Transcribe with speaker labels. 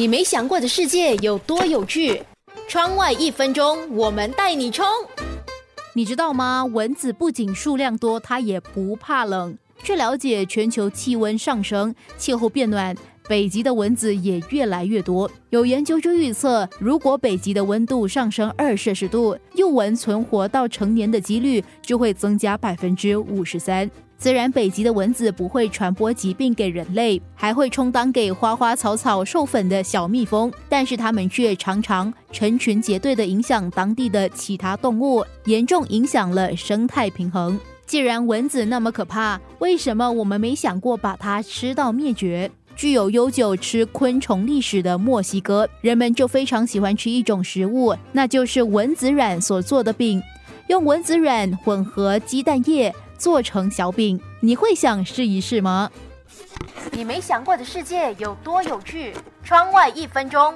Speaker 1: 你没想过的世界有多有趣？窗外一分钟，我们带你冲！
Speaker 2: 你知道吗？蚊子不仅数量多，它也不怕冷。据了解，全球气温上升，气候变暖，北极的蚊子也越来越多。有研究就预测，如果北极的温度上升二摄氏度，幼蚊存活到成年的几率就会增加百分之五十三。虽然北极的蚊子不会传播疾病给人类，还会充当给花花草草授粉的小蜜蜂，但是它们却常常成群结队的影响当地的其他动物，严重影响了生态平衡。既然蚊子那么可怕，为什么我们没想过把它吃到灭绝？具有悠久吃昆虫历史的墨西哥，人们就非常喜欢吃一种食物，那就是蚊子卵所做的饼，用蚊子卵混合鸡蛋液。做成小饼，你会想试一试吗？
Speaker 1: 你没想过的世界有多有趣？窗外一分钟。